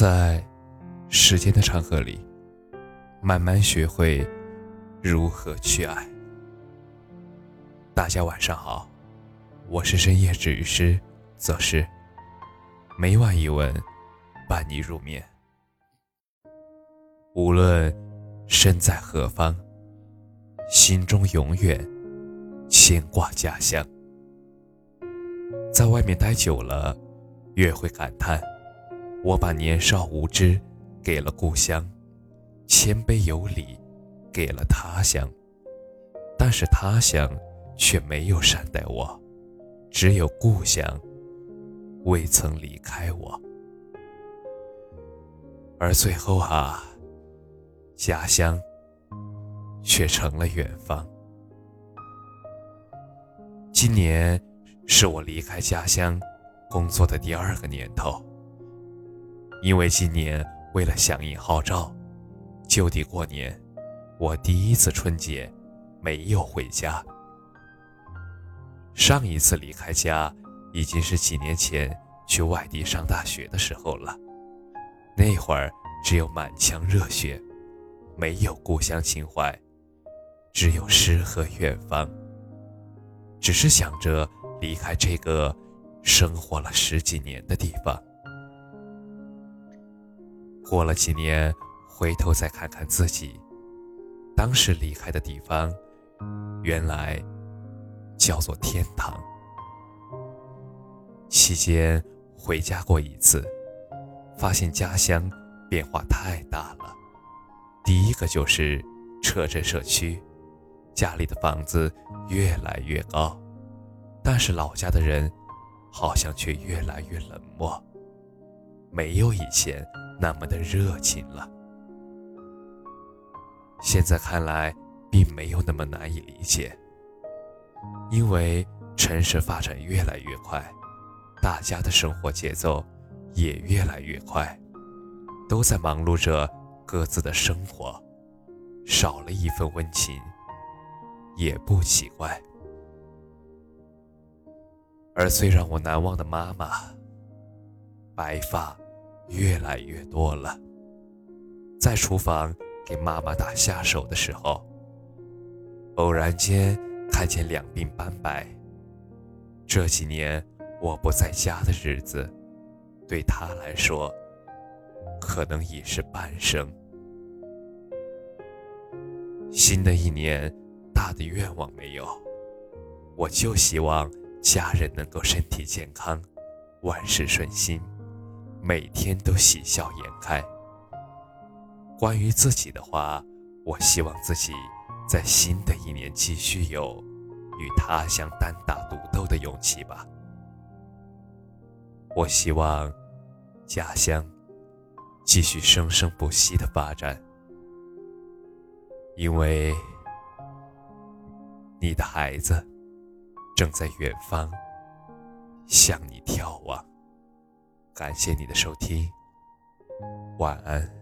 在时间的长河里，慢慢学会如何去爱。大家晚上好，我是深夜治愈师则是每晚一文伴你入眠。无论身在何方，心中永远牵挂家乡。在外面待久了，越会感叹。我把年少无知给了故乡，谦卑有礼给了他乡，但是他乡却没有善待我，只有故乡未曾离开我。而最后啊，家乡却成了远方。今年是我离开家乡工作的第二个年头。因为今年为了响应号召，就地过年，我第一次春节没有回家。上一次离开家已经是几年前去外地上大学的时候了，那会儿只有满腔热血，没有故乡情怀，只有诗和远方。只是想着离开这个生活了十几年的地方。过了几年，回头再看看自己，当时离开的地方，原来叫做天堂。期间回家过一次，发现家乡变化太大了。第一个就是车镇社区，家里的房子越来越高，但是老家的人好像却越来越冷漠，没有以前。那么的热情了。现在看来，并没有那么难以理解，因为城市发展越来越快，大家的生活节奏也越来越快，都在忙碌着各自的生活，少了一份温情，也不奇怪。而最让我难忘的妈妈，白发。越来越多了。在厨房给妈妈打下手的时候，偶然间看见两鬓斑白。这几年我不在家的日子，对她来说，可能已是半生。新的一年，大的愿望没有，我就希望家人能够身体健康，万事顺心。每天都喜笑颜开。关于自己的话，我希望自己在新的一年继续有与他乡单打独斗的勇气吧。我希望家乡继续生生不息的发展，因为你的孩子正在远方向你眺望。感谢你的收听，晚安。